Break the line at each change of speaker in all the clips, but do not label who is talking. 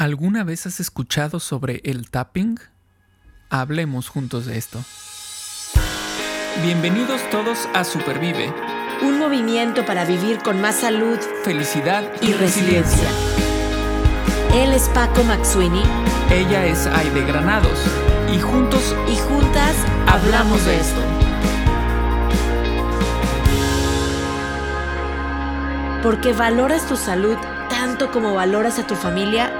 ¿Alguna vez has escuchado sobre el tapping? Hablemos juntos de esto. Bienvenidos todos a Supervive.
Un movimiento para vivir con más salud,
felicidad y,
y resiliencia. Él es Paco Maxuini.
Ella es Aide Granados. Y juntos
y juntas hablamos de esto. Porque valoras tu salud tanto como valoras a tu familia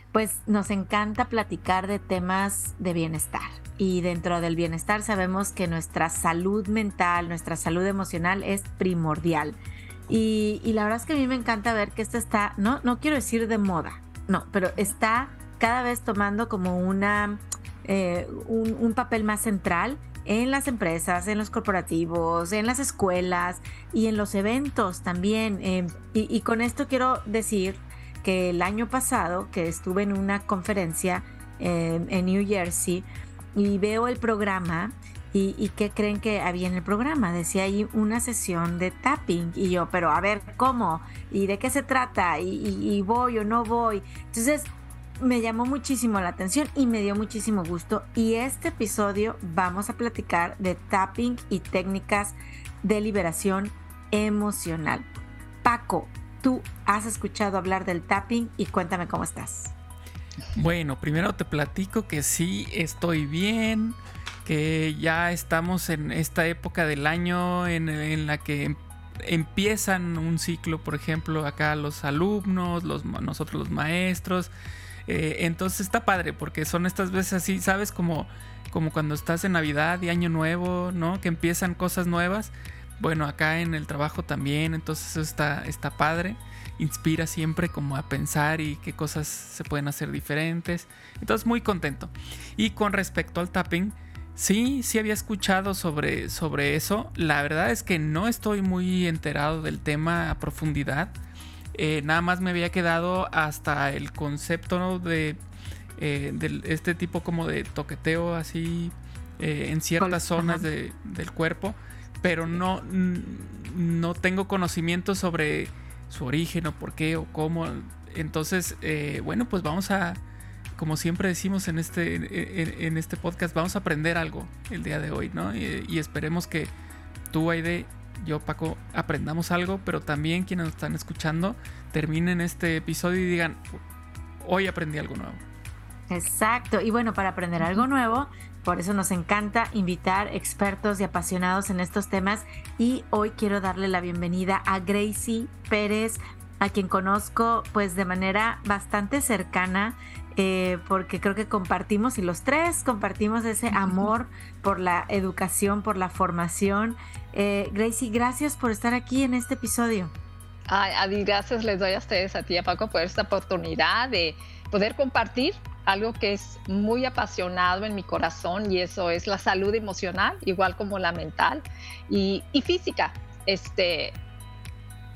Pues nos encanta platicar de temas de bienestar y dentro del bienestar sabemos que nuestra salud mental, nuestra salud emocional es primordial. Y, la verdad es que a mí me encanta ver que esto está, no, no quiero decir de moda, no, pero está cada vez tomando como una, eh, un, papel más central en las empresas, en los corporativos, en las escuelas y en los eventos también. Eh, y, y, con esto quiero decir que el año pasado que estuve en una conferencia eh, en New Jersey, y veo el programa y, y, qué creen que había en el programa. Decía ahí una sesión de tapping y yo, pero a ver, ¿cómo? ¿Y de qué se trata? ¿Y, y voy o no voy? Entonces me llamó muchísimo la atención y me dio muchísimo gusto. Y este episodio vamos a platicar de tapping y técnicas de liberación emocional. Paco, tú has escuchado hablar del tapping y cuéntame cómo estás.
Bueno, primero te platico que sí estoy bien, que ya estamos en esta época del año en, la que empiezan un ciclo, por ejemplo, acá los alumnos, los, nosotros los maestros. Eh, entonces está padre porque son estas veces así, ¿sabes? Como, como cuando estás en Navidad y Año Nuevo, ¿no? Que empiezan cosas nuevas. Bueno, acá en el trabajo también, entonces eso está, está padre inspira siempre como a pensar y qué cosas se pueden hacer diferentes. Entonces muy contento. Y con respecto al tapping, sí, sí había escuchado sobre, sobre eso. La verdad es que no estoy muy enterado del tema a profundidad. Eh, nada más me había quedado hasta el concepto de, eh, este tipo como de toqueteo así eh, en ciertas zonas del cuerpo. Pero no, no tengo conocimiento sobre su origen o por qué o cómo. Entonces, eh, bueno, pues vamos a, como siempre decimos en este, en, este podcast, vamos a aprender algo el día de hoy, ¿no? Y, esperemos que tú, Aide, yo, Paco, aprendamos algo, pero también quienes nos están escuchando terminen este episodio y digan, hoy aprendí algo nuevo.
Exacto. Y bueno, para aprender algo nuevo, por eso nos encanta invitar expertos y apasionados en estos temas. Y hoy quiero darle la bienvenida a Gracie Pérez, a quien conozco pues de manera bastante cercana. Eh, porque creo que compartimos y los tres compartimos ese amor por la educación, por la formación. Eh, Gracie, gracias por estar aquí en este episodio.
Ay, Adi, gracias les doy a ustedes, a ti, a Paco, por esta oportunidad de poder compartir algo que es muy apasionado en mi corazón y eso es la salud emocional, igual como la mental y, física. Este,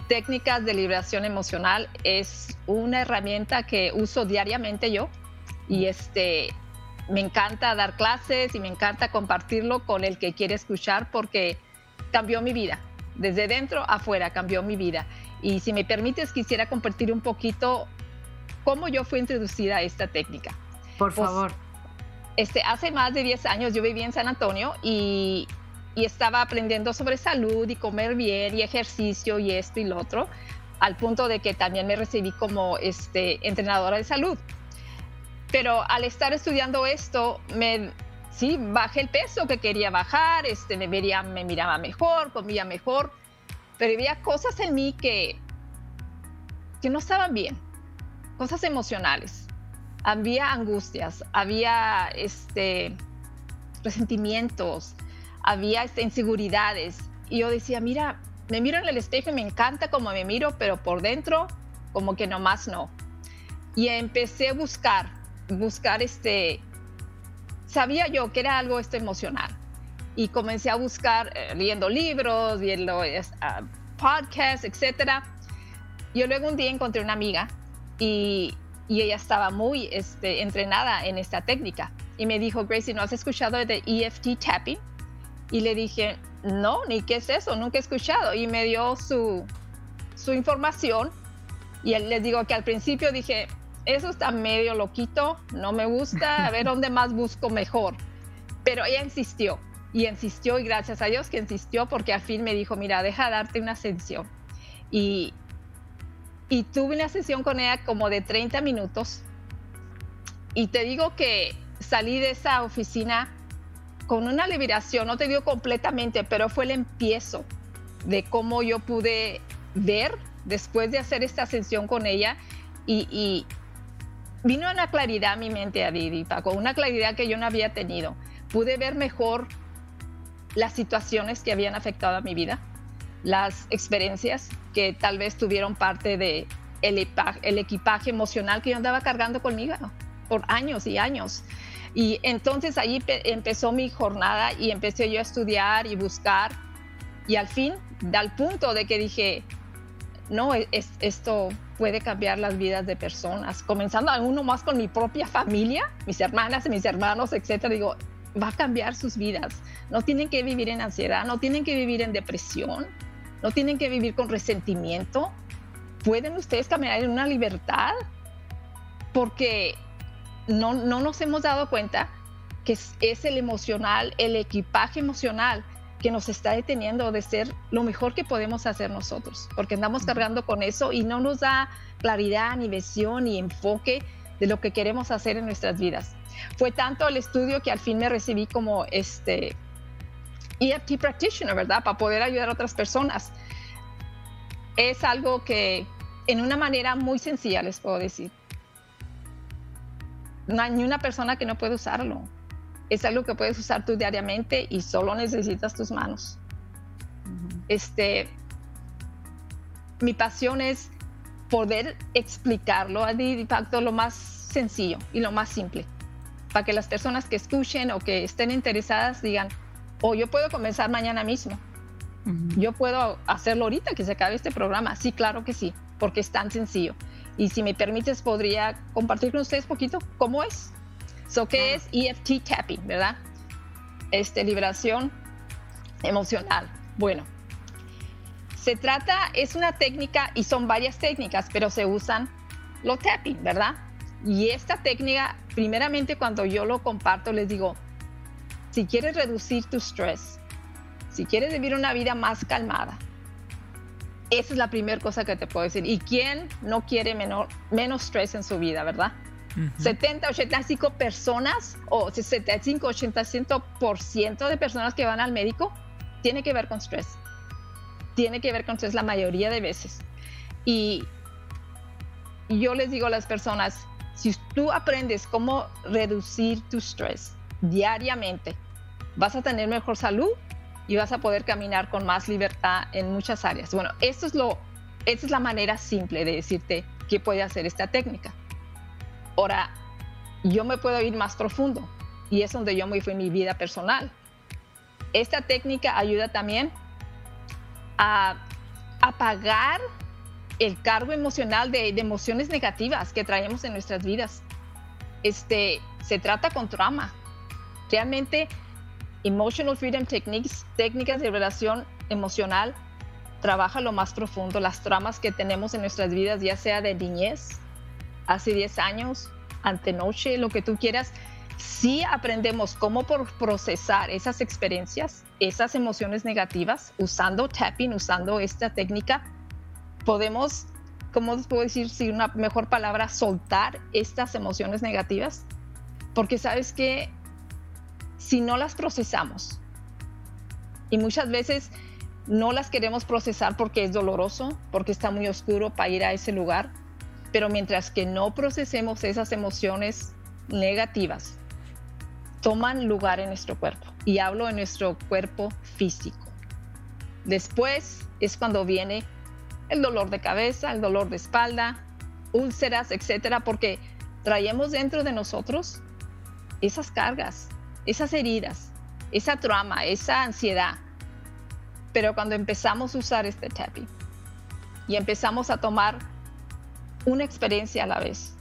técnicas de liberación emocional es una herramienta que uso diariamente yo y este, me encanta dar clases y me encanta compartirlo con el que quiere escuchar porque cambió mi vida. Desde dentro afuera cambió mi vida. Y si me permites, quisiera compartir un poquito cómo yo fui introducida a esta técnica.
Por pues, favor.
Este, hace más de 10 años yo vivía en San Antonio y, y estaba aprendiendo sobre salud y comer bien y ejercicio y esto y lo otro, al punto de que también me recibí como este, entrenadora de salud. Pero al estar estudiando esto, me, sí, bajé el peso que quería bajar, este, me, vería, me miraba mejor, comía mejor, pero había cosas en mí que, que no estaban bien cosas emocionales. Había angustias, había este, resentimientos, había este, inseguridades. Y yo decía, mira, me miro en el espejo y me encanta como me miro, pero por dentro como que nomás no. Y empecé a buscar, buscar este, sabía yo que era algo esto emocional. y comencé a buscar, eh, leyendo libros, viendo uh, podcasts, etc. Yo luego un día encontré una amiga y, y ella estaba muy este, entrenada en esta técnica y me dijo, Gracie, ¿no has escuchado de EFT tapping? Y le dije, no, ni qué es eso, nunca he escuchado. Y me dio su, su información y les digo que al principio dije, eso está medio loquito, no me gusta, a ver dónde más busco mejor. Pero ella insistió y insistió y gracias a Dios que insistió porque al fin me dijo, mira, deja darte una sesión. Y, y tuve una sesión con ella como de 30 minutos. Y te digo que salí de esa oficina con una liberación, no te digo completamente, pero fue el empiezo de cómo yo pude ver después de hacer esta sesión con ella. Y, vino una claridad a mi mente, a Paco, una claridad que yo no había tenido. Pude ver mejor las situaciones que habían afectado a mi vida, las experiencias que tal vez tuvieron parte de el equipaje, emocional que yo andaba cargando conmigo por años y años. Y entonces ahí empezó mi jornada y empecé yo a estudiar y buscar. Y al fin, al punto de que dije, no, es, esto puede cambiar las vidas de personas, comenzando a uno más con mi propia familia, mis hermanas y mis hermanos, etcétera. Digo, va a cambiar sus vidas. No tienen que vivir en ansiedad, no tienen que vivir en depresión, no tienen que vivir con resentimiento. Pueden ustedes caminar en una libertad porque no, nos hemos dado cuenta que es, el emocional, el equipaje emocional que nos está deteniendo de ser lo mejor que podemos hacer nosotros, porque andamos cargando con eso y no nos da claridad, ni visión, ni enfoque de lo que queremos hacer en nuestras vidas. Fue tanto el estudio que al fin me recibí como este EFT practitioner, ¿verdad? Para poder ayudar a otras personas. Es algo que en una manera muy sencilla les puedo decir no hay ni una persona que no puede usarlo. Es algo que puedes usar tú diariamente y solo necesitas tus manos. Este, mi pasión es poder explicarlo a impacto lo más sencillo y lo más simple, para que las personas que escuchen o que estén interesadas digan, oh, yo puedo comenzar mañana mismo. Yo puedo hacerlo ahorita que se acabe este programa. Sí, claro que sí, porque es tan sencillo. Y si me permites, podría compartir con ustedes poquito cómo es. So, ¿Qué es EFT tapping, verdad? Este, liberación emocional. Bueno, se trata, es una técnica y son varias técnicas, pero se usan lo tapping, ¿verdad? Y esta técnica, primeramente cuando yo lo comparto, les digo, si quieres reducir tu estrés, si quieres vivir una vida más calmada, esa es la primera cosa que te puedo decir. ¿Y quién no quiere menor, menos estrés en su vida, verdad? 70, 85 personas o 75, 85% de personas que van al médico tiene que ver con estrés. Tiene que ver con estrés la mayoría de veces. Y yo les digo a las personas, si tú aprendes cómo reducir tu estrés diariamente, vas a tener mejor salud y vas a poder caminar con más libertad en muchas áreas. Bueno, esto es lo, esta es la manera simple de decirte qué puede hacer esta técnica. Ahora, yo me puedo ir más profundo y es donde yo me fui en mi vida personal. Esta técnica ayuda también a apagar el cargo emocional de, de, emociones negativas que traemos en nuestras vidas. Este, se trata con trauma. Realmente Emotional Freedom Techniques, técnicas de relación emocional, trabaja lo más profundo, las tramas que tenemos en nuestras vidas, ya sea de niñez, hace 10 años, antenoche, lo que tú quieras. Si aprendemos cómo procesar esas experiencias, esas emociones negativas, usando tapping, usando esta técnica, podemos, ¿cómo puedo decir si una mejor palabra, soltar estas emociones negativas? Porque sabes que si no las procesamos. Y muchas veces no las queremos procesar porque es doloroso, porque está muy oscuro para ir a ese lugar. Pero mientras que no procesemos esas emociones negativas, toman lugar en nuestro cuerpo. Y hablo en nuestro cuerpo físico. Después es cuando viene el dolor de cabeza, el dolor de espalda, úlceras, etcétera, porque traemos dentro de nosotros esas cargas esas heridas, esa trama, esa ansiedad. Pero cuando empezamos a usar este tapping y empezamos a tomar una experiencia a la vez,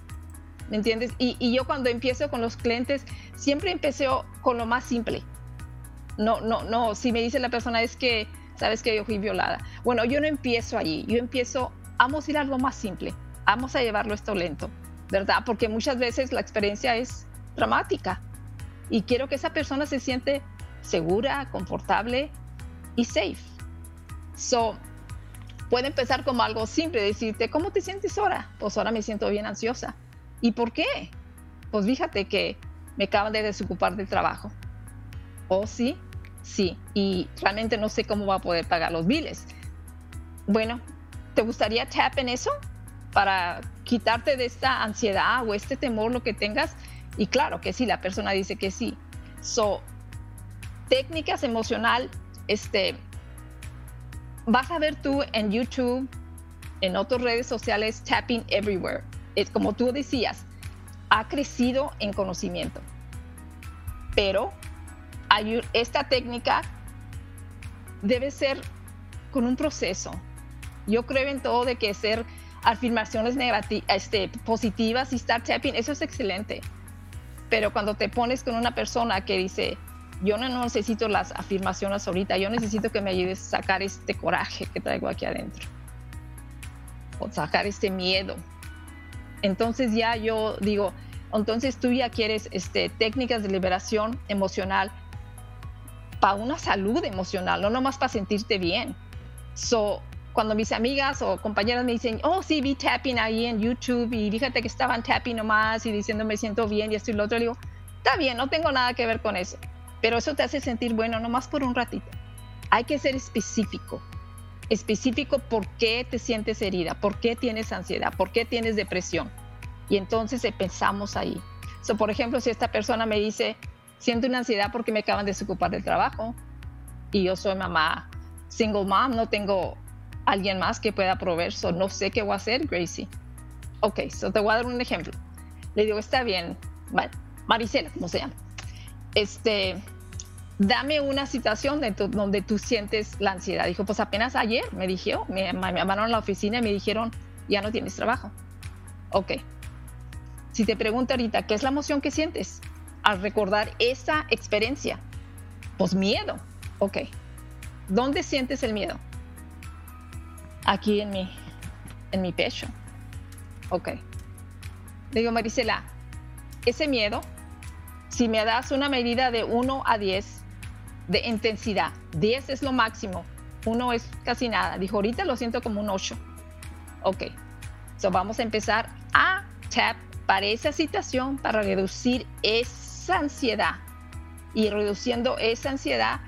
¿me entiendes? Y, y yo cuando empiezo con los clientes, siempre empecé con lo más simple. No, no, no, si me dice la persona es que, sabes que yo fui violada. Bueno, yo no empiezo allí, yo empiezo, vamos a ir a lo más simple, vamos a llevarlo esto lento, ¿verdad? Porque muchas veces la experiencia es dramática y quiero que esa persona se siente segura, confortable y safe. So, puede empezar como algo simple, decirte, ¿cómo te sientes ahora? Pues ahora me siento bien ansiosa. ¿Y por qué? Pues fíjate que me acaban de desocupar del trabajo. ¿Oh, sí? Sí. Y realmente no sé cómo va a poder pagar los biles. Bueno, ¿te gustaría tap en eso? Para quitarte de esta ansiedad o este temor, lo que tengas. Y claro que sí, la persona dice que sí. So, técnicas emocional, este, vas a ver tú en YouTube, en otras redes sociales, tapping everywhere. Es como tú decías, ha crecido en conocimiento. Pero hay, esta técnica debe ser con un proceso. Yo creo en todo de que ser afirmaciones negativas, este, positivas y estar tapping, eso es excelente. Pero cuando te pones con una persona que dice, yo no necesito las afirmaciones ahorita, yo necesito que me ayudes a sacar este coraje que traigo aquí adentro. O sacar este miedo. Entonces ya yo digo, entonces tú ya quieres este, técnicas de liberación emocional para una salud emocional, no nomás para sentirte bien. So, cuando mis amigas o compañeras me dicen, oh, sí, vi tapping ahí en YouTube y fíjate que estaban tapping nomás y diciendo me siento bien y esto y lo otro, le digo, está bien, no tengo nada que ver con eso, pero eso te hace sentir bueno nomás por un ratito. Hay que ser específico, específico por qué te sientes herida, por qué tienes ansiedad, por qué tienes depresión. Y entonces pensamos ahí. So, por ejemplo, si esta persona me dice, siento una ansiedad porque me acaban de desocupar del trabajo y yo soy mamá single mom, no tengo alguien más que pueda proveer, so no sé qué voy a hacer, Gracie. Ok, so te voy a dar un ejemplo. Le digo, está bien, Maricela, ¿cómo se llama? Este, dame una situación de donde tú sientes la ansiedad. Dijo, pues apenas ayer me dijeron, me, me llamaron a la oficina y me dijeron, ya no tienes trabajo. Ok. Si te pregunto ahorita, ¿qué es la emoción que sientes al recordar esa experiencia? Pues miedo. Ok. ¿Dónde sientes el miedo? Aquí en mi, en mi pecho. Ok. Le digo, Marisela, ese miedo, si me das una medida de 1 a 10 de intensidad, 10 es lo máximo, 1 es casi nada. Dijo, ahorita lo siento como un 8. Ok. So vamos a empezar a tap para esa situación, para reducir esa ansiedad. Y reduciendo esa ansiedad,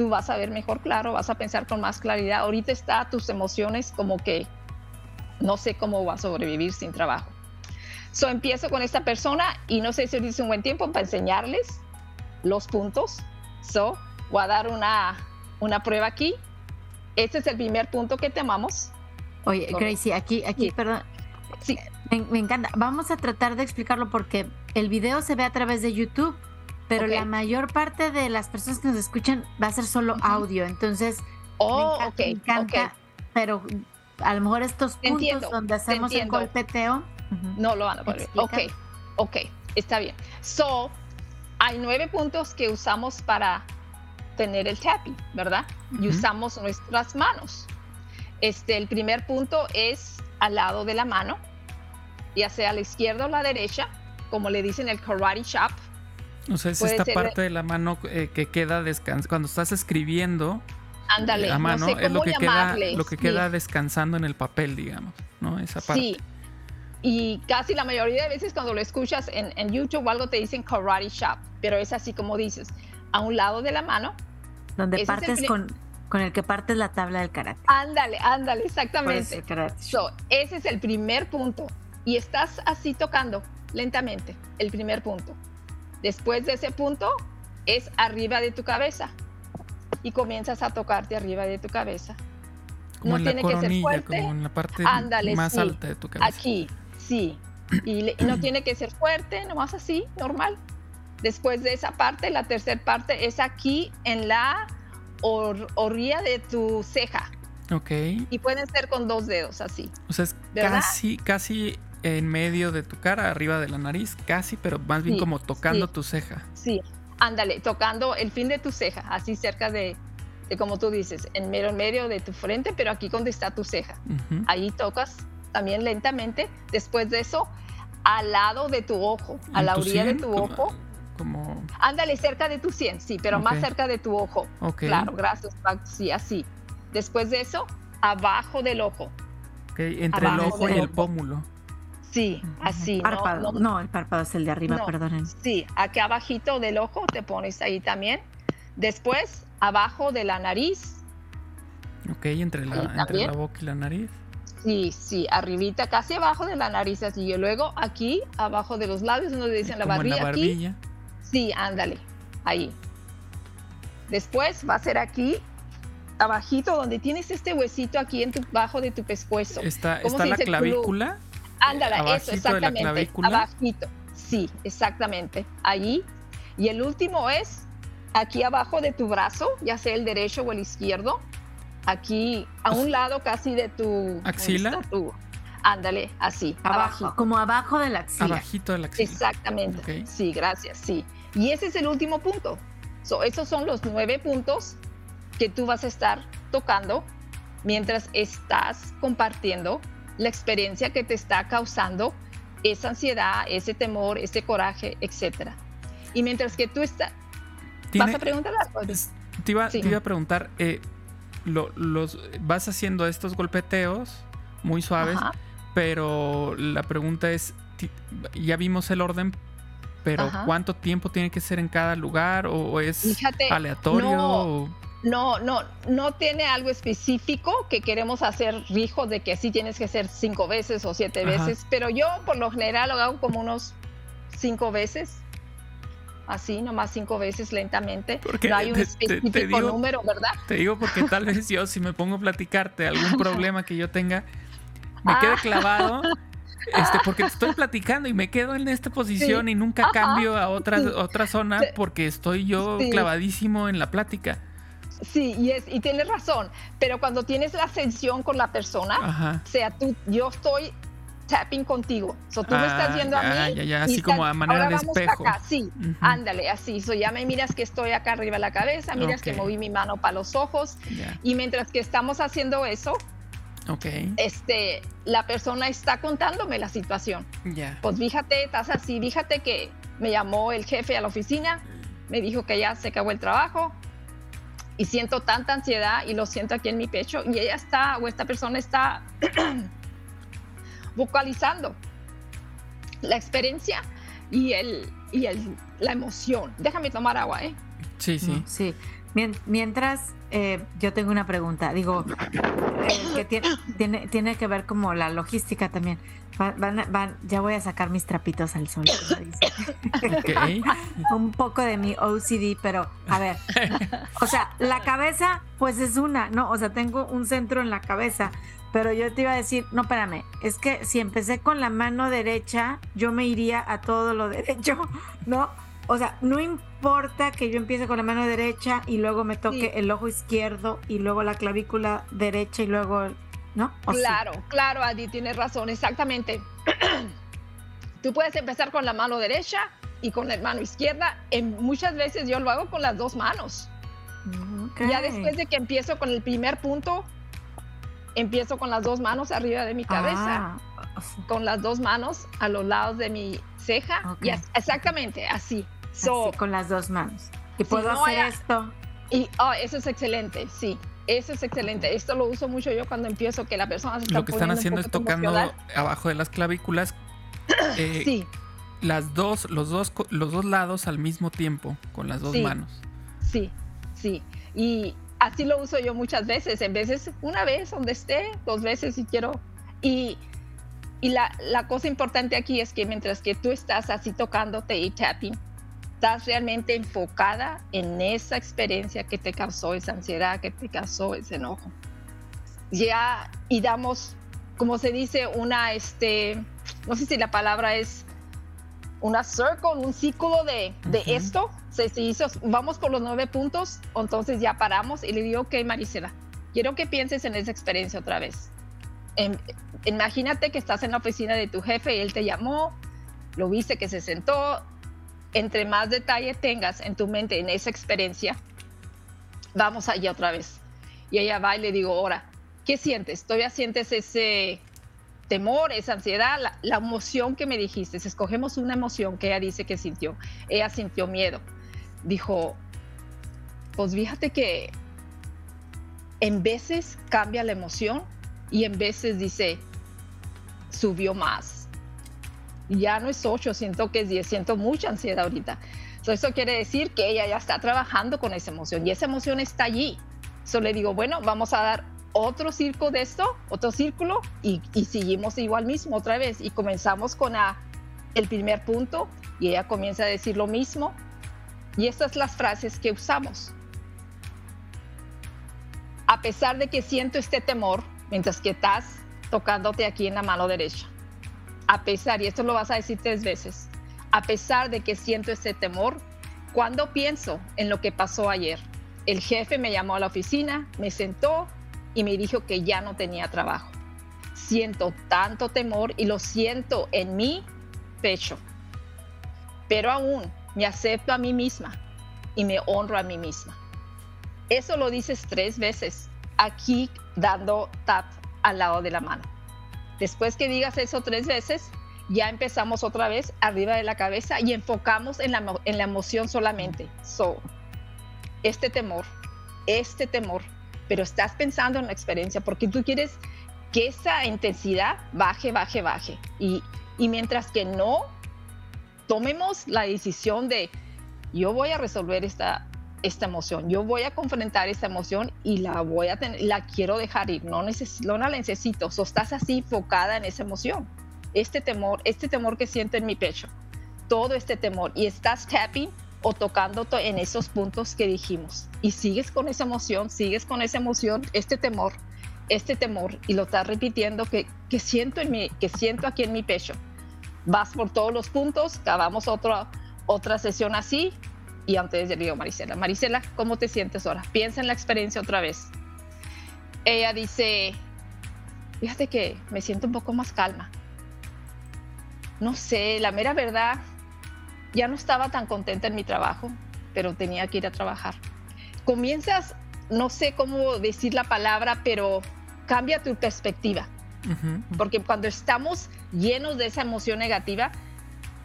tú vas a ver mejor claro, vas a pensar con más claridad. Ahorita está tus emociones como que no sé cómo va a sobrevivir sin trabajo. So empiezo con esta persona y no sé si es un buen tiempo para enseñarles los puntos. So voy a dar una, una prueba aquí. Este es el primer punto que tomamos.
Oye, Gracie, aquí, aquí, perdón. Sí. Me, me, encanta. Vamos a tratar de explicarlo porque el video se ve a través de YouTube pero la mayor parte de las personas que nos escuchan va a ser solo audio, entonces
oh,
me encanta, pero a lo mejor estos puntos donde hacemos el golpeteo
no lo van a poner. Ok, ok, está bien. So, hay nueve puntos que usamos para tener el tapping, ¿verdad? Y usamos nuestras manos. Este, el primer punto es al lado de la mano, ya sea a la izquierda o a la derecha, como le dicen el karate chop
o sea, es esta parte de la mano eh, que queda descansando. Cuando estás escribiendo,
Ándale,
la mano es lo que, queda, lo que queda descansando en el papel, digamos, ¿no? Esa parte. Sí.
Y casi la mayoría de veces cuando lo escuchas en, en YouTube o algo te dicen karate shop, pero es así como dices, a un lado de la mano.
Donde partes con, con el que partes la tabla del karate.
Ándale, ándale, exactamente. So, ese es el primer punto. Y estás así tocando lentamente, el primer punto. Después de ese punto es arriba de tu cabeza y comienzas a tocarte arriba de tu cabeza.
Como no tiene que ser fuerte. Como en la parte más alta de tu cabeza.
Aquí, sí. Y, no tiene que ser fuerte, nomás así, normal. Después de esa parte, la tercera parte es aquí en la orilla de tu ceja.
Ok.
Y pueden ser con dos dedos, así.
O sea, es casi, casi en medio de tu cara, arriba de la nariz, casi, pero más bien como tocando tu ceja.
Sí, ándale, tocando el fin de tu ceja, así cerca de, como tú dices, en medio, en medio de tu frente, pero aquí donde está tu ceja. Ahí tocas también lentamente. Después de eso, al lado de tu ojo, a la orilla de tu ojo.
Como...
Ándale, cerca de tu 100, sí, pero más cerca de tu ojo. Claro, gracias, sí, así. Después de eso, abajo del ojo.
entre el ojo y el pómulo.
Sí, así.
Párpado. No, el párpado es el de arriba, perdonen.
Sí, aquí abajito del ojo te pones ahí también. Después, abajo de la nariz.
Ok, entre la, entre la boca y la nariz.
Sí, sí, arribita, casi abajo de la nariz, así. Y luego aquí, abajo de los labios, donde dicen la barbilla. la barbilla. sí, ándale, ahí. Después va a ser aquí, abajito, donde tienes este huesito aquí en tu, bajo de tu pescuezo.
¿Está, está la clavícula?
Ándale, eso, exactamente. Abajito. Sí, exactamente. Ahí. Y el último es aquí abajo de tu brazo, ya sea el derecho o el izquierdo. Aquí, a un lado casi de tu
axila.
ándale, así,
abajo. Como abajo de la axila.
Abajito de la axila.
Exactamente. Sí, gracias, sí. Y ese es el último punto. So, esos son los nueve puntos que tú vas a estar tocando mientras estás compartiendo la experiencia que te está causando esa ansiedad, ese temor, ese coraje, etc. Y mientras que tú estás... ¿Vas a preguntar algo?
Te iba, te iba a preguntar, eh, los, vas haciendo estos golpeteos muy suaves, pero la pregunta es, ya vimos el orden, pero ¿cuánto tiempo tiene que ser en cada lugar o, es aleatorio?
no, no, no tiene algo específico que queremos hacer rijo de que así tienes que hacer cinco veces o siete veces, pero yo por lo general lo hago como unos cinco veces. Así, nomás cinco veces lentamente. no hay un específico número, ¿verdad?
Te digo porque tal vez yo, si me pongo a platicarte algún problema que yo tenga, me quede ah. clavado. Este, porque te estoy platicando y me quedo en esta posición y nunca cambio a otra, otra zona porque estoy yo clavadísimo en la plática.
Sí, y, es, y tienes razón, pero cuando tienes la ascensión con la persona, sea tú, yo estoy tapping contigo. So, tú me estás viendo a
mí. Ya, ya, así como a manera de espejo.
Sí, ándale, así. So, ya me miras que estoy acá arriba de la cabeza, miras que moví mi mano para los ojos. Y mientras que estamos haciendo eso,
okay.
este, la persona está contándome la situación. Pues fíjate, estás así, fíjate que me llamó el jefe a la oficina, me dijo que ya se acabó el trabajo, y siento tanta ansiedad y lo siento aquí en mi pecho y ella está o esta persona está vocalizando la experiencia y, el, y el, la emoción. Déjame tomar agua, ¿eh?
Sí, sí.
Sí. Mientras, eh, yo tengo una pregunta. Digo, eh, que tiene, tiene, tiene, que ver como la logística también. Van, ya voy a sacar mis trapitos al sol. Un poco de mi OCD, pero a ver. O sea, la cabeza, pues es una, ¿no? O sea, tengo un centro en la cabeza. Pero yo te iba a decir, no, espérame, es que si empecé con la mano derecha, yo me iría a todo lo derecho, ¿no? O sea, no importa que yo empiece con la mano derecha y luego me toque el ojo izquierdo y luego la clavícula derecha y luego, ¿no?
claro, claro, Adi, tienes razón, exactamente. Tú puedes empezar con la mano derecha y con la mano izquierda. En, muchas veces yo lo hago con las dos manos. Ya después de que empiezo con el primer punto, empiezo con las dos manos arriba de mi cabeza, ah, con las dos manos a los lados de mi ceja, y exactamente así
con las dos manos. Y puedo hacer esto.
Y oh, eso es excelente, sí. Eso es excelente. Esto lo uso mucho yo cuando empiezo que la persona se está
Lo que están haciendo es tocando abajo de las clavículas. Eh, sí. Las dos, los dos, los dos lados al mismo tiempo, con las dos manos.
Sí, sí. Y así lo uso yo muchas veces. En veces, una vez donde esté, dos veces si quiero. Y, y la, la cosa importante aquí es que mientras que tú estás así tocándote y tapping, estás realmente enfocada en esa experiencia que te causó esa ansiedad, que te causó ese enojo. Ya, y damos, como se dice, una, este, no sé si la palabra es una circle, un círculo de, de esto. Se, se, hizo, vamos por los nueve puntos, entonces ya paramos y le digo, ok, Marisela, quiero que pienses en esa experiencia otra vez. En, imagínate que estás en la oficina de tu jefe y él te llamó, lo viste que se sentó. Entre más detalle tengas en tu mente en esa experiencia, vamos allá otra vez. Y ella va y le digo, ahora, ¿qué sientes? ¿Todavía sientes ese temor, esa ansiedad, la, emoción que me dijiste? escogemos una emoción que ella dice que sintió. Ella sintió miedo. Dijo, pues fíjate que en veces cambia la emoción y en veces dice, subió más. Ya no es 8, siento que es 10, siento mucha ansiedad ahorita. eso quiere decir que ella ya está trabajando con esa emoción y esa emoción está allí. Solo le digo, bueno, vamos a dar otro círculo de esto, otro círculo, y, seguimos igual mismo otra vez. Y comenzamos con el primer punto, y ella comienza a decir lo mismo. Y estas las frases que usamos. A pesar de que siento este temor, mientras que estás tocándote aquí en la mano derecha. A pesar, y esto lo vas a decir tres veces, a pesar de que siento este temor, cuando pienso en lo que pasó ayer, el jefe me llamó a la oficina, me sentó y me dijo que ya no tenía trabajo. Siento tanto temor y lo siento en mi pecho. Pero aún me acepto a mí misma y me honro a mí misma. Eso lo dices tres veces aquí dando tap al lado de la mano. Después que digas eso tres veces, ya empezamos otra vez arriba de la cabeza y enfocamos en la, en la emoción solamente. So, este temor, este temor, pero estás pensando en la experiencia porque tú quieres que esa intensidad baje, baje, baje. Y, y mientras que no tomemos la decisión de yo voy a resolver esta, esta emoción, yo voy a confrontar esta emoción y la voy a tener, la quiero dejar ir, no, no la necesito, o estás así enfocada en esa emoción, este temor, este temor que siento en mi pecho, todo este temor. Y estás tapping o tocando en esos puntos que dijimos. Y sigues con esa emoción, sigues con esa emoción, este temor, este temor, y lo estás repitiendo que, que siento, en mi, que siento aquí en mi pecho. Vas por todos los puntos, acabamos otra, otra sesión así, y antes le digo Marisela, Marisela, ¿cómo te sientes ahora? Piensa en la experiencia otra vez. Ella dice, fíjate que me siento un poco más calma. No sé, la mera verdad, ya no estaba tan contenta en mi trabajo, pero tenía que ir a trabajar. Comienzas, no sé cómo decir la palabra, pero cambia tu perspectiva. Porque cuando estamos llenos de esa emoción negativa,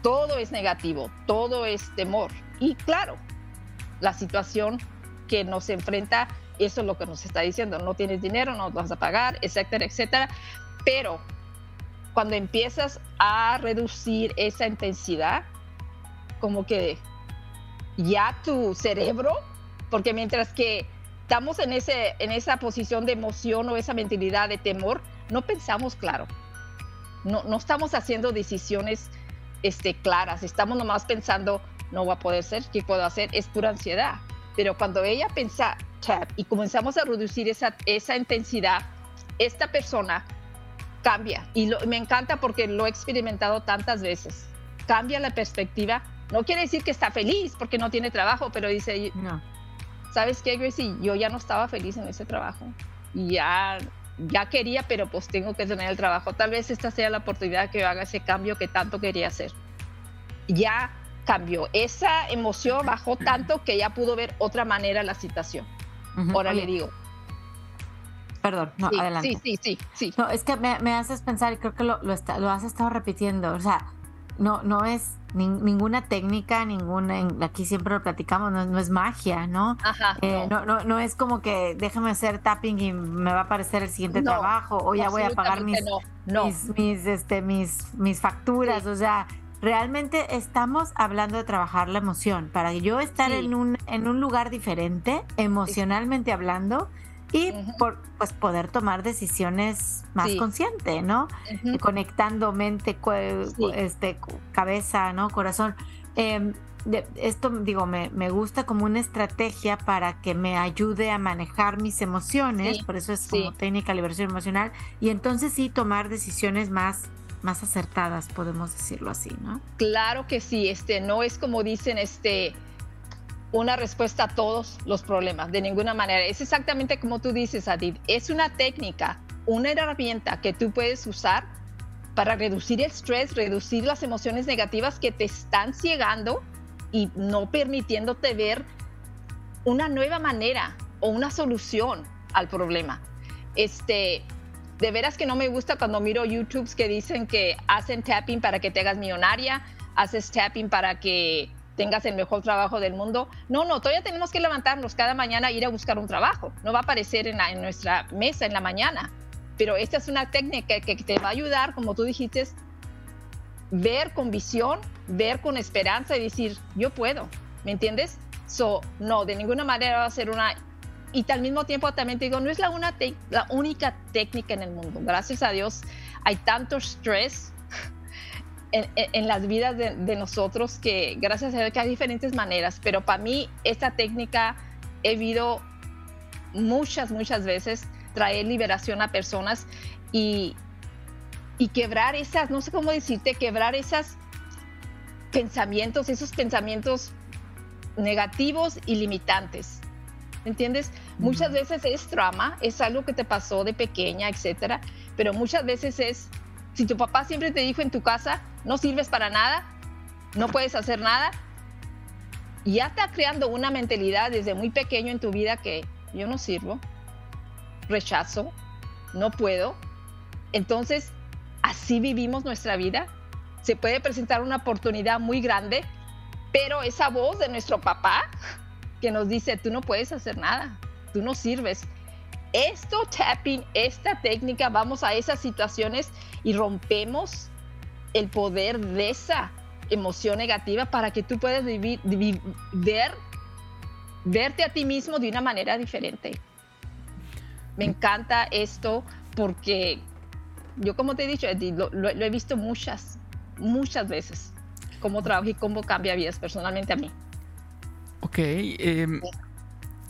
todo es negativo, todo es temor. Y claro, la situación que nos enfrenta, eso es lo que nos está diciendo, no tienes dinero, no vas a pagar, etcétera, etcétera. Pero cuando empiezas a reducir esa intensidad, como que ya tu cerebro, porque mientras que estamos en, ese, en esa posición de emoción o esa mentalidad de temor, no pensamos claro. No, no estamos haciendo decisiones este, claras, estamos nomás pensando, no va a poder ser, ¿qué puedo hacer? Es pura ansiedad. Pero cuando ella piensa, y comenzamos a reducir esa, esa intensidad, esta persona cambia. Y me encanta porque lo he experimentado tantas veces. Cambia la perspectiva no quiere decir que está feliz porque no tiene trabajo, pero dice, no. ¿sabes qué, Gracie? Yo ya no estaba feliz en ese trabajo. Y ya, ya quería, pero pues tengo que tener el trabajo. Tal vez esta sea la oportunidad que haga ese cambio que tanto quería hacer. Ya cambió. Esa emoción bajó tanto que ya pudo ver otra manera la situación. Ahora le digo.
Perdón, no, adelante.
Sí, sí, sí, sí.
No, es que me, haces pensar y creo que lo, lo, lo has estado repitiendo. O sea, no, no es ninguna técnica, ninguna, aquí siempre lo platicamos, no, es magia, ¿no? Ajá, eh, no. No, no. es como que déjame hacer tapping y me va a aparecer el siguiente trabajo o ya voy a pagar mis, mis, este, mis, mis facturas, o sea, realmente estamos hablando de trabajar la emoción. Para yo estar en, un, en un lugar diferente, emocionalmente hablando, y por pues poder tomar decisiones más consciente, ¿no? Conectando mente, este, cabeza, ¿no? Corazón. Em, esto, digo, me, me, gusta como una estrategia para que me ayude a manejar mis emociones, por eso es como técnica de liberación emocional, y entonces sí tomar decisiones más más acertadas, podemos decirlo así, ¿no?
Claro que sí, este, no es como dicen, este, una respuesta a todos los problemas, de ninguna manera. Es exactamente como tú dices, Adid, es una técnica, una herramienta que tú puedes usar para reducir el estrés, reducir las emociones negativas que te están ciegando y no permitiéndote ver una nueva manera o una solución al problema. Este, de veras que no me gusta cuando miro YouTubes que dicen que hacen tapping para que te hagas millonaria, haces tapping para que tengas el mejor trabajo del mundo. No, no, todavía tenemos que levantarnos cada mañana e ir a buscar un trabajo. No va a aparecer en, nuestra mesa en la mañana. Pero esta es una técnica que te va a ayudar, como tú dijiste, ver con visión, ver con esperanza y decir, yo puedo, ¿me entiendes? So, no, de ninguna manera va a ser una... Y al mismo tiempo también te digo, no es la, una la única técnica en el mundo. Gracias a Dios hay tanto estrés en, las vidas de, nosotros que gracias a Dios que hay diferentes maneras, pero para mí esta técnica he vivido muchas, muchas veces traer liberación a personas y, y quebrar esas, no sé cómo decirte, quebrar esos pensamientos, esos pensamientos negativos y limitantes. ¿Entiendes? Muchas veces es trauma, es algo que te pasó de pequeña, etcétera, pero muchas veces es, si tu papá siempre te dijo en tu casa, no sirves para nada, no puedes hacer nada, ya está creando una mentalidad desde muy pequeño en tu vida que yo no sirvo, rechazo, no puedo. Entonces, así vivimos nuestra vida. Se puede presentar una oportunidad muy grande, pero esa voz de nuestro papá que nos dice, tú no puedes hacer nada, tú no sirves. Esto, tapping, esta técnica, vamos a esas situaciones y rompemos el poder de esa emoción negativa para que tú puedas vivir, ver, verte a ti mismo de una manera diferente. Me encanta esto porque yo como te he dicho, lo, he visto muchas, muchas veces, cómo trabaja y cómo cambia vidas personalmente a mí.
Ok, em,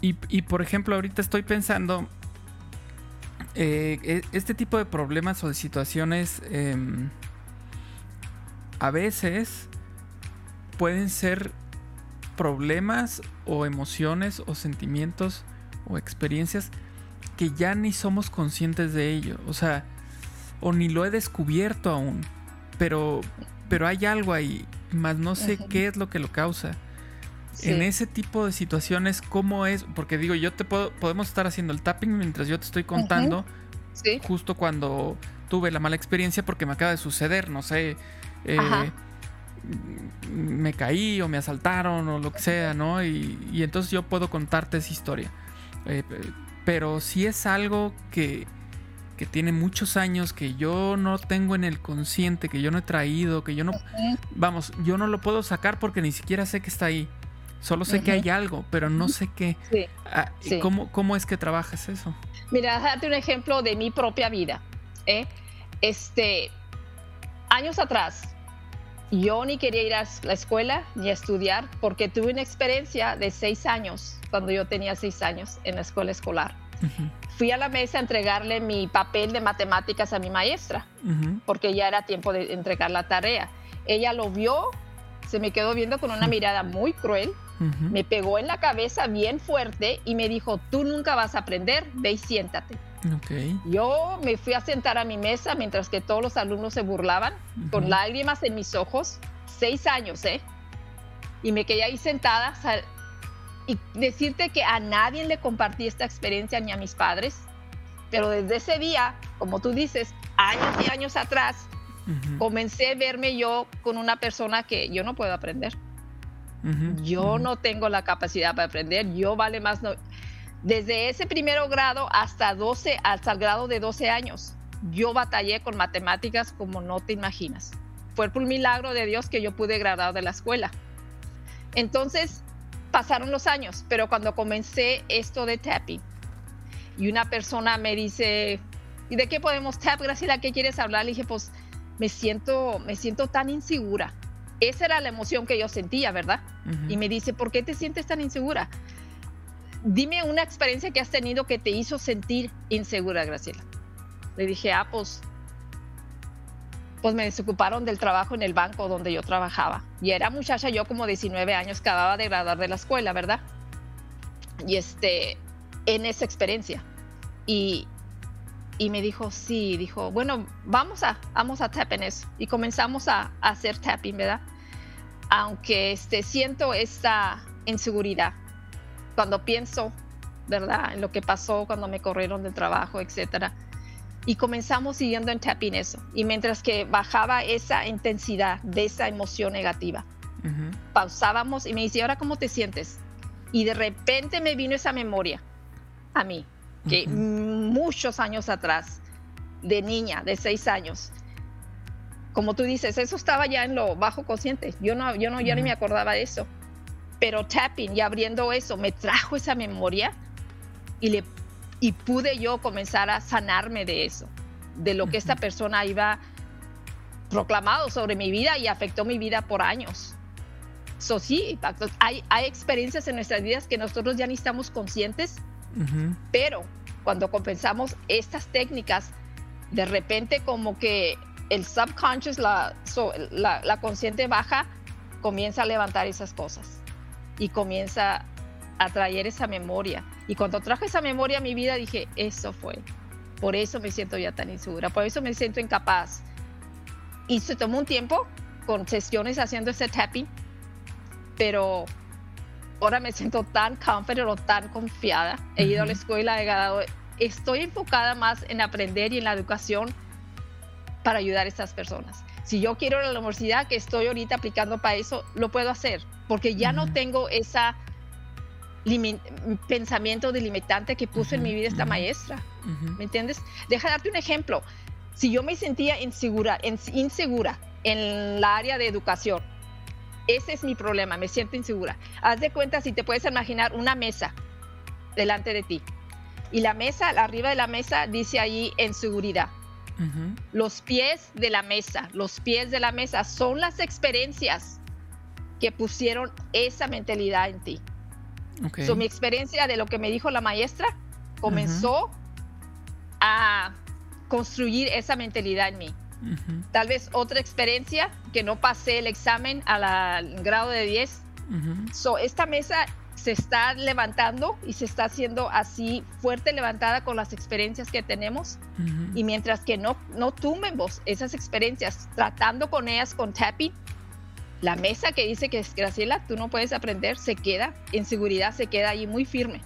y, por ejemplo, ahorita estoy pensando, eh, e, este tipo de problemas o de situaciones em, a veces pueden ser problemas o emociones o sentimientos o experiencias que ya ni somos conscientes de ello. O sea, o ni lo he descubierto aún. Pero, pero hay algo ahí, más no sé qué es lo que lo causa. En ese tipo de situaciones, ¿cómo es? Porque digo, yo te puedo, podemos estar haciendo el tapping mientras yo te estoy contando. Justo cuando tuve la mala experiencia porque me acaba de suceder, no sé. Eh, me caí o me asaltaron o lo que sea, ¿no? Y, y entonces yo puedo contarte esa historia. Eh, pero si es algo que, que tiene muchos años, que yo no tengo en el consciente, que yo no he traído, que yo no... Vamos, yo no lo puedo sacar porque ni siquiera sé que está ahí. Solo sé que hay algo, pero no sé qué. Ah, ¿cómo, ¿Cómo es que trabajas eso?
Mira, date un ejemplo de mi propia vida. ¿eh? Este, años atrás, yo ni quería ir a la escuela ni a estudiar porque tuve una experiencia de seis años cuando yo tenía seis años en la escuela escolar. Fui a la mesa a entregarle mi papel de matemáticas a mi maestra, porque ya era tiempo de entregar la tarea. Ella lo vio, se me quedó viendo con una mirada muy cruel, me pegó en la cabeza bien fuerte y me dijo, tú nunca vas a aprender, ve y siéntate. Yo me fui a sentar a mi mesa mientras que todos los alumnos se burlaban, con lágrimas en mis ojos, seis años, ¿eh? Y me quedé ahí sentada, y decirte que a nadie le compartí esta experiencia ni a mis padres, pero desde ese día, como tú dices, años y años atrás, comencé a verme yo con una persona que yo no puedo aprender. Yo no tengo la capacidad para aprender, yo vale más. No. Desde ese primer grado hasta 12, hasta el grado de 12 años, yo batallé con matemáticas como no te imaginas. Fue por un milagro de Dios que yo pude graduar de la escuela. Entonces, pasaron los años, pero cuando comencé esto de tapping y una persona me dice, ¿y de qué podemos tap, Graciela? ¿Qué quieres hablar? Le dije, pues me siento, me siento tan insegura. Esa era la emoción que yo sentía, ¿verdad? Y me dice, ¿por qué te sientes tan insegura? Dime una experiencia que has tenido que te hizo sentir insegura, Graciela. Le dije, ah, pues pues me desocuparon del trabajo en el banco donde yo trabajaba. Y era muchacha, yo como 19 años, acababa de graduar de la escuela, ¿verdad? Y este, en esa experiencia. Y, y me dijo, sí, dijo, bueno, vamos a, vamos a tap en eso. Y comenzamos a, a hacer tapping, ¿verdad? Aunque este, siento esa inseguridad cuando pienso, ¿verdad? En lo que pasó cuando me corrieron del trabajo, etcétera y comenzamos siguiendo en tapping eso. Y mientras que bajaba esa intensidad de esa emoción negativa, pausábamos y me dice, ¿ahora cómo te sientes? Y de repente me vino esa memoria a mí, que muchos años atrás, de niña, de seis años, como tú dices, eso estaba ya en lo bajo consciente. Yo no, yo no, ya ni me acordaba de eso. Pero tapping y abriendo eso me trajo esa memoria y le y pude yo comenzar a sanarme de eso, de lo que esta persona iba proclamado sobre mi vida y afectó mi vida por años. So, sí, hay, hay experiencias en nuestras vidas que nosotros ya ni estamos conscientes, pero cuando compensamos estas técnicas, de repente como que el subconscious, la, la, la consciente baja, comienza a levantar esas cosas y comienza a traer esa memoria. Y cuando traje esa memoria a mi vida dije, eso fue. Por eso me siento ya tan insegura, por eso me siento incapaz. Y se tomó un tiempo con sesiones haciendo ese tapping, pero ahora me siento tan confident o tan confiada. He ido a la escuela, he ganado. Estoy enfocada más en aprender y en la educación para ayudar a estas personas. Si yo quiero la universidad que estoy ahorita aplicando para eso, lo puedo hacer, porque ya no tengo esa pensamiento delimitante que puso en mi vida esta maestra. ¿Me entiendes? Deja darte un ejemplo. Si yo me sentía insegura, insegura en la área de educación, ese es mi problema, me siento insegura. Haz de cuenta si te puedes imaginar una mesa delante de ti. Y la mesa, arriba de la mesa, dice ahí en seguridad. Los pies de la mesa, los pies de la mesa son las experiencias que pusieron esa mentalidad en ti mi experiencia de lo que me dijo la maestra comenzó a construir esa mentalidad en mí. Tal vez otra experiencia que no pasé el examen al grado de 10. esta mesa se está levantando y se está haciendo así fuerte levantada con las experiencias que tenemos. Y mientras que no, no tumbemos esas experiencias, tratando con ellas con tapping, la mesa que dice que es Graciela, tú no puedes aprender, se queda en seguridad, se queda ahí muy firme.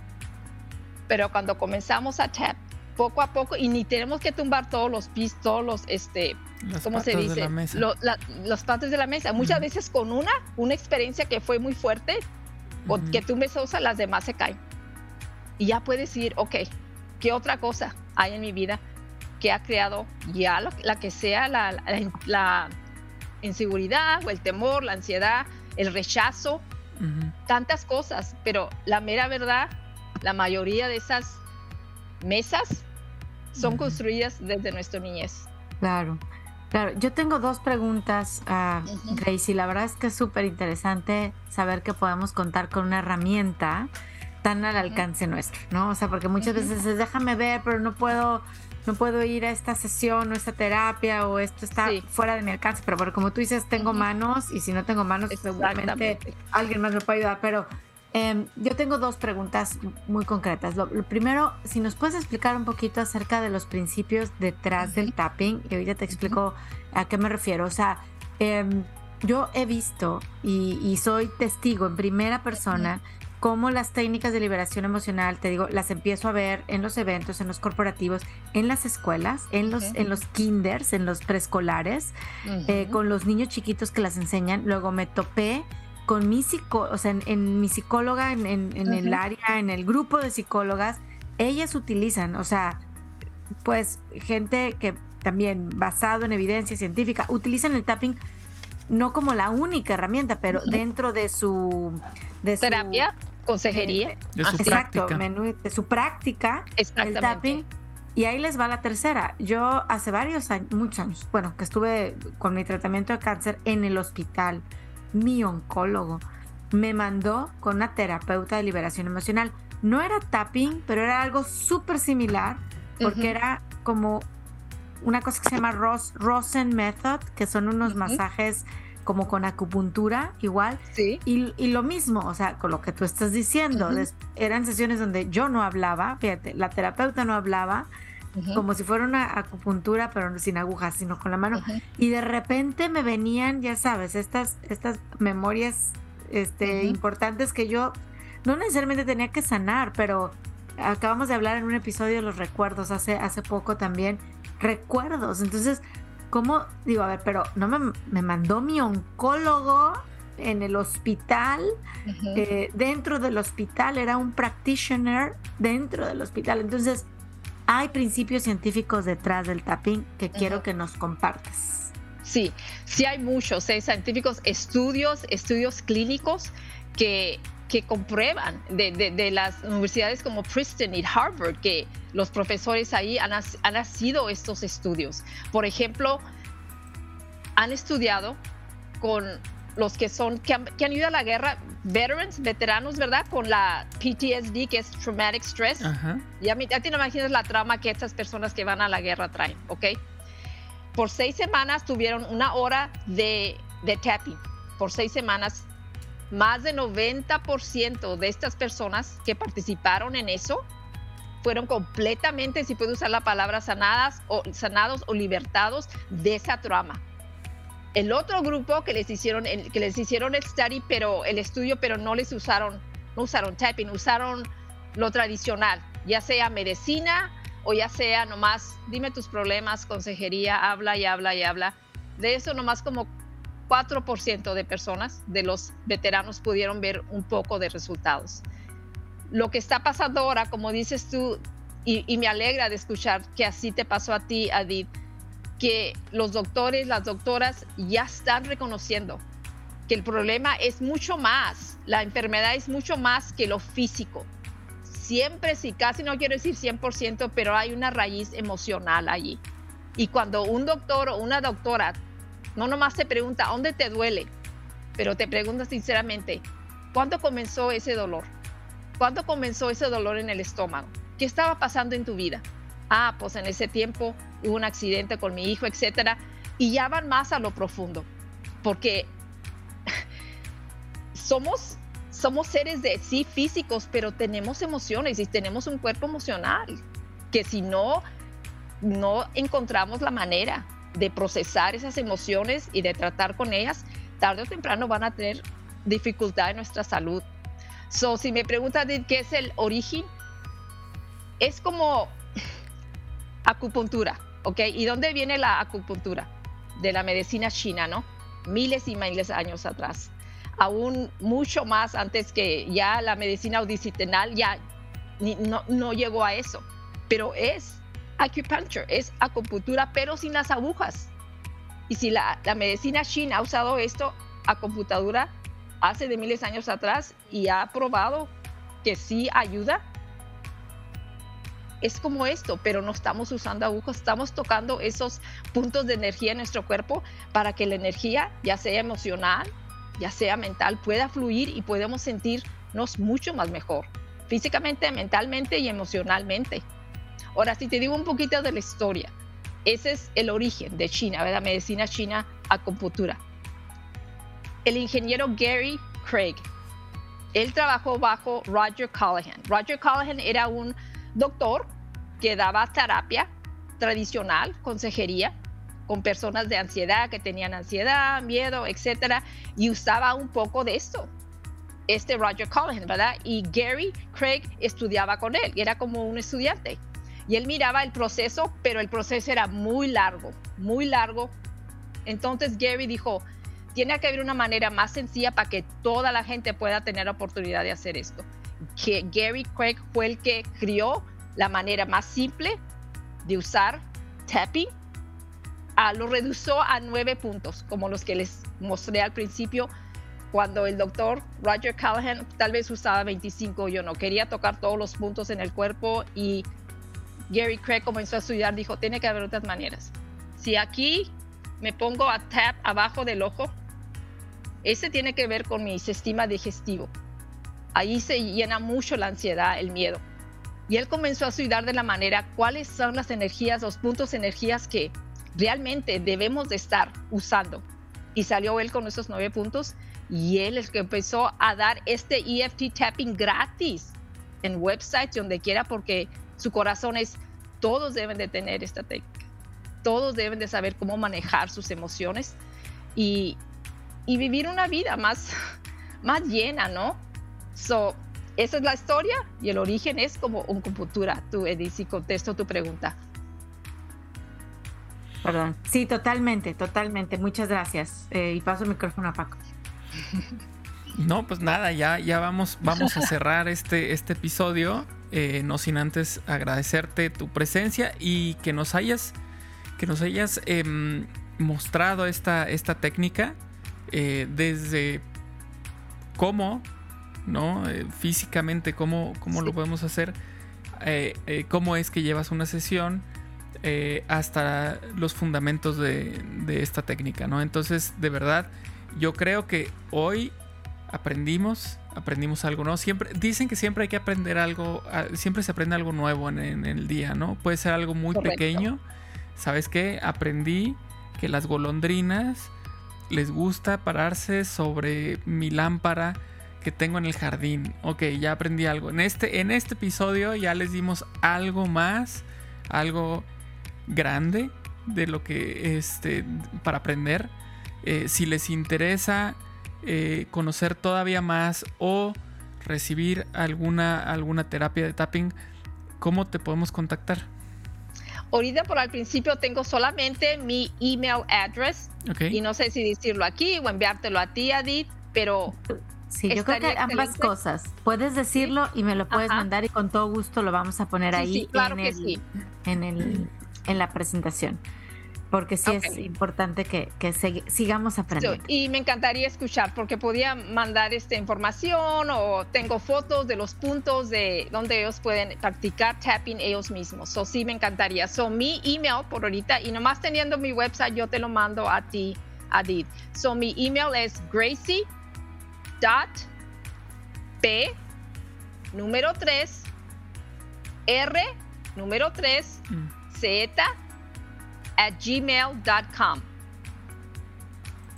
Pero cuando comenzamos a tap, poco a poco, y ni tenemos que tumbar todos los pisos, todos los, este, ¿cómo se dice? los patos de la mesa. Muchas veces con una, una experiencia que fue muy fuerte, o que tú me usas, las demás se caen. Y ya puedes decir, ok, ¿qué otra cosa hay en mi vida que ha creado ya la que sea la, la inseguridad o el temor, la ansiedad, el rechazo, tantas cosas, pero la mera verdad, la mayoría de esas mesas son construidas desde nuestra niñez.
Claro. Claro, yo tengo dos preguntas, uh, Gracie. La verdad es que es súper interesante saber que podemos contar con una herramienta tan al alcance nuestro, ¿no? O sea, porque muchas veces es déjame ver, pero no puedo no puedo ir a esta sesión o esta terapia o esto está fuera de mi alcance, pero, como tú dices, tengo manos y si no tengo manos, seguramente alguien más me puede ayudar, pero em, yo tengo dos preguntas muy concretas. Lo, primero, si nos puedes explicar un poquito acerca de los principios detrás del tapping, y ahorita te explico a qué me refiero. O sea, em, yo he visto y, soy testigo en primera persona cómo las técnicas de liberación emocional, te digo, las empiezo a ver en los eventos, en los corporativos, en las escuelas, en los, en los kinders, en los preescolares, eh, con los niños chiquitos que las enseñan. Luego me topé con mi o sea, en, mi psicóloga, en, el área, en el grupo de psicólogas, ellas utilizan, o sea, pues gente que también basado en evidencia científica, utilizan el tapping no como la única herramienta, pero dentro de su... De
terapia consejería.
De su
Exacto, menú, de su práctica, el tapping. Y ahí les va la tercera. Yo hace varios años, muchos años, bueno, que estuve con mi tratamiento de cáncer en el hospital, mi oncólogo me mandó con una terapeuta de liberación emocional. No era tapping, pero era algo súper similar, porque era como una cosa que se llama Rosen Method, que son unos masajes como con acupuntura, igual.
Sí.
Y, lo mismo, o sea, con lo que tú estás diciendo, eran sesiones donde yo no hablaba, fíjate, la terapeuta no hablaba, como si fuera una acupuntura, pero sin agujas, sino con la mano. Y de repente me venían, ya sabes, estas, estas memorias este, importantes que yo no necesariamente tenía que sanar, pero acabamos de hablar en un episodio de los recuerdos hace, hace poco también, recuerdos. Entonces, ¿cómo? Digo, a ver, pero no me, me mandó mi oncólogo en el hospital, eh, dentro del hospital, era un practitioner dentro del hospital. Entonces, hay principios científicos detrás del tapping que quiero que nos compartas.
Sí, sí hay muchos ¿eh? científicos, estudios, estudios clínicos que que comprueban de, las universidades como Princeton y Harvard que los profesores ahí han, han nacido estos estudios. Por ejemplo, han estudiado con los que son que han, ido a la guerra, veterans, veteranos, ¿verdad? Con la PTSD, que es traumatic stress. Ya, ya te imaginas la trama que estas personas que van a la guerra traen, ¿ok? Por seis semanas tuvieron una hora de, de tapping. Por seis semanas más de 90% de estas personas que participaron en eso fueron completamente, si puedo usar la palabra, sanadas o sanados o libertados de esa trama. El otro grupo que les hicieron, que les hicieron el study, pero el estudio, pero no les usaron, no usaron tapping, usaron lo tradicional, ya sea medicina o ya sea nomás, dime tus problemas, consejería, habla y habla y habla. De eso nomás como 4% de personas, de los veteranos, pudieron ver un poco de resultados. Lo que está pasando ahora, como dices tú, y, me alegra de escuchar que así te pasó a ti, Adit, que los doctores, las doctoras ya están reconociendo que el problema es mucho más, la enfermedad es mucho más que lo físico. Siempre, sí, casi no quiero decir 100%, pero hay una raíz emocional allí. Y cuando un doctor o una doctora no nomás te pregunta, ¿dónde te duele? Pero te pregunta sinceramente, ¿cuándo comenzó ese dolor? ¿Cuándo comenzó ese dolor en el estómago? ¿Qué estaba pasando en tu vida? Ah, pues en ese tiempo hubo un accidente con mi hijo, etcétera. Y ya van más a lo profundo, porque somos, somos seres de sí físicos, pero tenemos emociones y tenemos un cuerpo emocional, que si no, no encontramos la manera de procesar esas emociones y de tratar con ellas, tarde o temprano van a tener dificultad en nuestra salud. So, si me preguntan qué es el origen, es como acupuntura, ¿ok? ¿Y dónde viene la acupuntura? De la medicina china, ¿no? Miles y miles de años atrás. Aún mucho más antes que ya la medicina audicitinal ya no, no llegó a eso. Pero es acupuncture, es acupuntura, pero sin las agujas. Y si la, medicina china ha usado esto, acupuntura, hace de miles de años atrás y ha probado que sí ayuda, es como esto, pero no estamos usando agujas, estamos tocando esos puntos de energía en nuestro cuerpo para que la energía, ya sea emocional, ya sea mental, pueda fluir y podemos sentirnos mucho más mejor, físicamente, mentalmente y emocionalmente. Ahora, si te digo un poquito de la historia, ese es el origen de China, la medicina china, acupuntura. El ingeniero Gary Craig, él trabajó bajo Roger Callahan. Roger Callahan era un doctor que daba terapia tradicional, consejería, con personas de ansiedad que tenían ansiedad, miedo, etcétera, y usaba un poco de esto. Este Roger Callahan, ¿verdad? Y Gary Craig estudiaba con él, era como un estudiante. Y él miraba el proceso, pero el proceso era muy largo, muy largo. Entonces Gary dijo, tiene que haber una manera más sencilla para que toda la gente pueda tener la oportunidad de hacer esto. Que Gary Craig fue el que crió la manera más simple de usar tapping. Ah, lo redujo a nueve puntos, como los que les mostré al principio, cuando el doctor Roger Callahan tal vez usaba 25, yo no quería tocar todos los puntos en el cuerpo y Gary Craig comenzó a estudiar, dijo, tiene que haber otras maneras. Si aquí me pongo a tap abajo del ojo, ese tiene que ver con mi sistema digestivo. Ahí se llena mucho la ansiedad, el miedo. Y él comenzó a estudiar de la manera cuáles son las energías, los puntos energías que realmente debemos de estar usando. Y salió él con esos nueve puntos y él es que empezó a dar este EFT tapping gratis en websites, donde quiera, porque su corazón es, todos deben de tener esta técnica. Todos deben de saber cómo manejar sus emociones y, y vivir una vida más, más llena, ¿no? So, esa es la historia y el origen es como un computadora. Tú, Edith, si contesto tu pregunta.
Perdón. Sí, totalmente, totalmente. Muchas gracias. Eh, y paso el micrófono a Paco.
No, pues nada, ya, ya vamos, vamos a cerrar este, este episodio. Eh, no sin antes agradecerte tu presencia y que nos hayas, que nos hayas em, mostrado esta, esta técnica eh, desde cómo, ¿no? físicamente, cómo, cómo lo podemos hacer, cómo es que llevas una sesión, eh, hasta los fundamentos de, esta técnica, ¿no? Entonces, de verdad, yo creo que hoy aprendimos, aprendimos algo, ¿no? Siempre, dicen que siempre hay que aprender algo, siempre se aprende algo nuevo en, el día, ¿no? Puede ser algo muy pequeño. ¿Sabes qué? Aprendí que las golondrinas les gusta pararse sobre mi lámpara que tengo en el jardín. Ok, ya aprendí algo. En este, en este episodio ya les dimos algo más, algo grande de lo que este para aprender. Eh, si les interesa eh, conocer todavía más o recibir alguna, alguna terapia de tapping, ¿cómo te podemos contactar?
Ahorita por al principio tengo solamente mi email address y no sé si decirlo aquí o enviártelo a ti, Adit, pero
Sí, yo creo que ambas cosas. Puedes decirlo y me lo puedes mandar y con todo gusto lo vamos a poner ahí
claro en, el,
en, el, en la presentación. Porque sí es importante que, sigamos aprendiendo.
y me encantaría escuchar, porque podía mandar esta información o tengo fotos de los puntos de donde ellos pueden practicar tapping ellos mismos. So, sí, me encantaría. So, mi email por ahorita, y nomás teniendo mi website, yo te lo mando a ti, Adit. So, mi email es gracie dot p número 3 r número 3 z at gmail.com.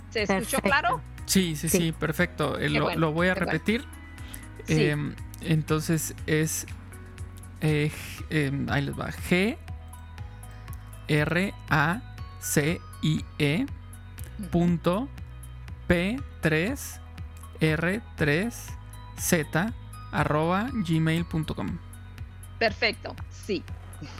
¿Se escuchó claro?
Sí, sí, sí, perfecto. Eh, lo, voy a repetir. Em, entonces es. Eh, em, ahí les va. G R A C I E punto P 3 R 3 Z arroba gmail.com.
Perfecto, sí.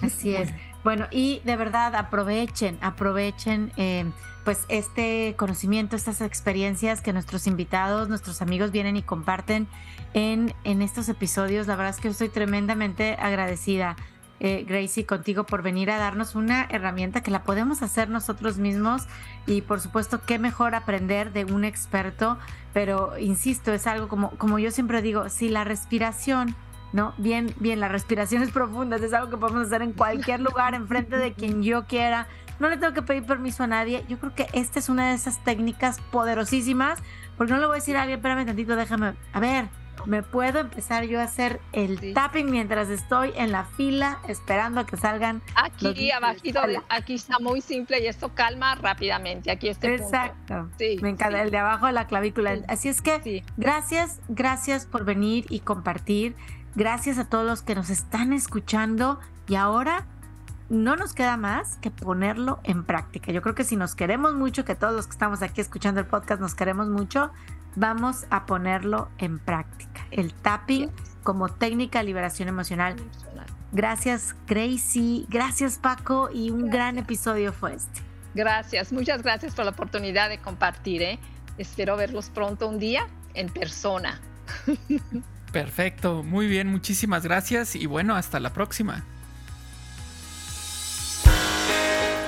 Así es. Bueno, y de verdad aprovechen, aprovechen eh, pues este conocimiento, estas experiencias que nuestros invitados, nuestros amigos vienen y comparten en, en estos episodios. La verdad es que estoy tremendamente agradecida, eh, Gracie, contigo por venir a darnos una herramienta que la podemos hacer nosotros mismos y por supuesto qué mejor aprender de un experto, pero insisto, es algo como, como yo siempre digo, si la respiración ¿no? Bien, bien, las respiraciones profundas es algo que podemos hacer en cualquier lugar, enfrente de quien yo quiera. No le tengo que pedir permiso a nadie. Yo creo que esta es una de esas técnicas poderosísimas, porque no le voy a decir a alguien, espérame tantito, déjame, a ver, me puedo empezar yo a hacer el tapping mientras estoy en la fila esperando a que salgan.
Aquí abajito, aquí está muy simple y esto calma rápidamente. Aquí este
Exacto. Sí, me encanta el de abajo de la clavícula. Así es que gracias, gracias por venir y compartir. Gracias a todos los que nos están escuchando y ahora no nos queda más que ponerlo en práctica. Yo creo que si nos queremos mucho, que todos los que estamos aquí escuchando el podcast nos queremos mucho, vamos a ponerlo en práctica. El tapping como técnica de liberación emocional. Gracias Gracie, gracias Paco y un gran episodio fue este.
Gracias, muchas gracias por la oportunidad de compartir. ¿eh? Espero verlos pronto un día en persona.
Perfecto, muy bien, muchísimas gracias y bueno, hasta la próxima.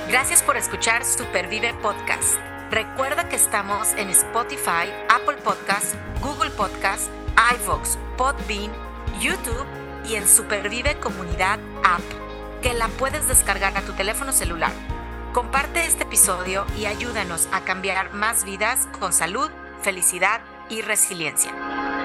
Gracias por escuchar Supervive Podcast. Recuerda que estamos en Spotify, Apple Podcast, Google Podcast, iVoox, Podbean, YouTube y en Supervive Comunidad App, que la puedes descargar a tu teléfono celular. Comparte este episodio y ayúdanos a cambiar más vidas con salud, felicidad y resiliencia.